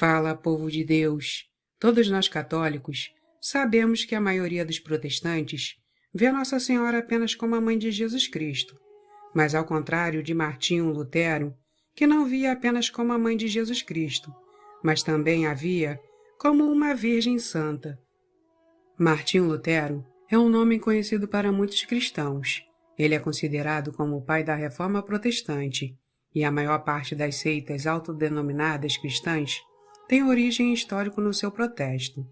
Fala, povo de Deus. Todos nós católicos sabemos que a maioria dos protestantes vê Nossa Senhora apenas como a mãe de Jesus Cristo, mas ao contrário de Martinho Lutero, que não via apenas como a mãe de Jesus Cristo, mas também a via como uma Virgem Santa. Martinho Lutero é um nome conhecido para muitos cristãos. Ele é considerado como o pai da reforma protestante, e a maior parte das seitas autodenominadas cristãs tem origem histórica no seu protesto.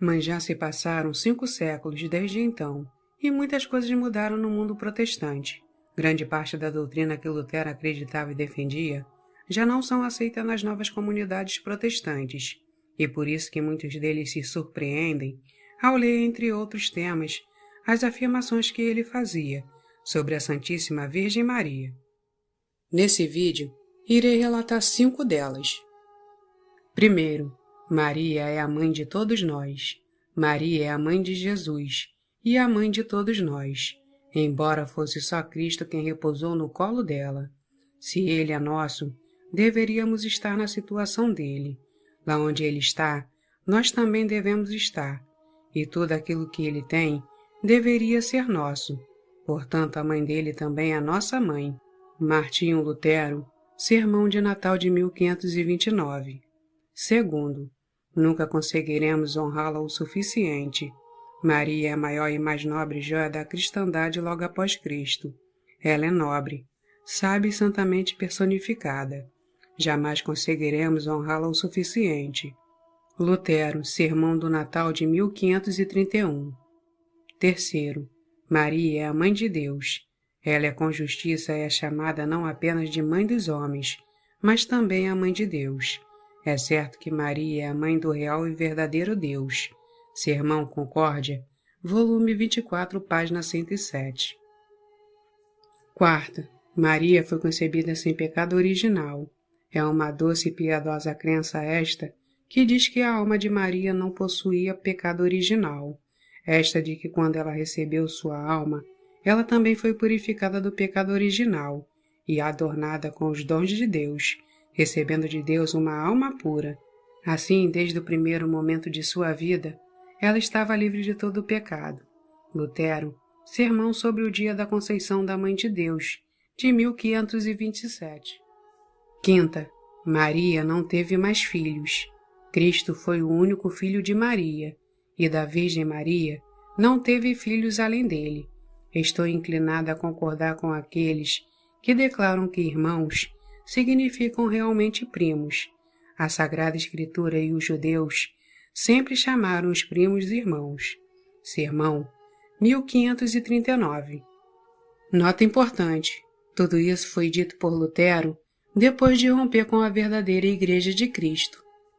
Mas já se passaram cinco séculos desde então, e muitas coisas mudaram no mundo protestante. Grande parte da doutrina que Lutero acreditava e defendia já não são aceitas nas novas comunidades protestantes, e por isso que muitos deles se surpreendem ao ler, entre outros temas, as afirmações que ele fazia sobre a Santíssima Virgem Maria. Nesse vídeo, irei relatar cinco delas. Primeiro, Maria é a mãe de todos nós. Maria é a mãe de Jesus e a mãe de todos nós, embora fosse só Cristo quem repousou no colo dela. Se ele é nosso, deveríamos estar na situação dele. Lá onde ele está, nós também devemos estar, e tudo aquilo que ele tem deveria ser nosso. Portanto, a mãe dele também é nossa mãe. Martinho Lutero, Sermão de Natal de 1529. Segundo, nunca conseguiremos honrá-la o suficiente. Maria é a maior e mais nobre joia da cristandade logo após Cristo. Ela é nobre, sábia e santamente personificada. Jamais conseguiremos honrá-la o suficiente. Lutero, Sermão do Natal de 1531. Terceiro, Maria é a Mãe de Deus. Ela é com justiça é chamada não apenas de Mãe dos homens, mas também a Mãe de Deus. É certo que Maria é a mãe do real e verdadeiro Deus. Sermão Concórdia, volume 24, página 107. Quarta, Maria foi concebida sem pecado original. É uma doce e piedosa crença esta que diz que a alma de Maria não possuía pecado original. Esta de que quando ela recebeu sua alma, ela também foi purificada do pecado original e adornada com os dons de Deus, recebendo de Deus uma alma pura. Assim, desde o primeiro momento de sua vida, ela estava livre de todo o pecado. Lutero, Sermão sobre o Dia da Conceição da Mãe de Deus, de 1527. Quinta, Maria não teve mais filhos. Cristo foi o único filho de Maria, e da Virgem Maria não teve filhos além dele. Estou inclinada a concordar com aqueles que declaram que irmãos significam realmente primos. A Sagrada Escritura e os judeus sempre chamaram os primos de irmãos. Sermão 1539. Nota importante: tudo isso foi dito por Lutero depois de romper com a verdadeira Igreja de Cristo.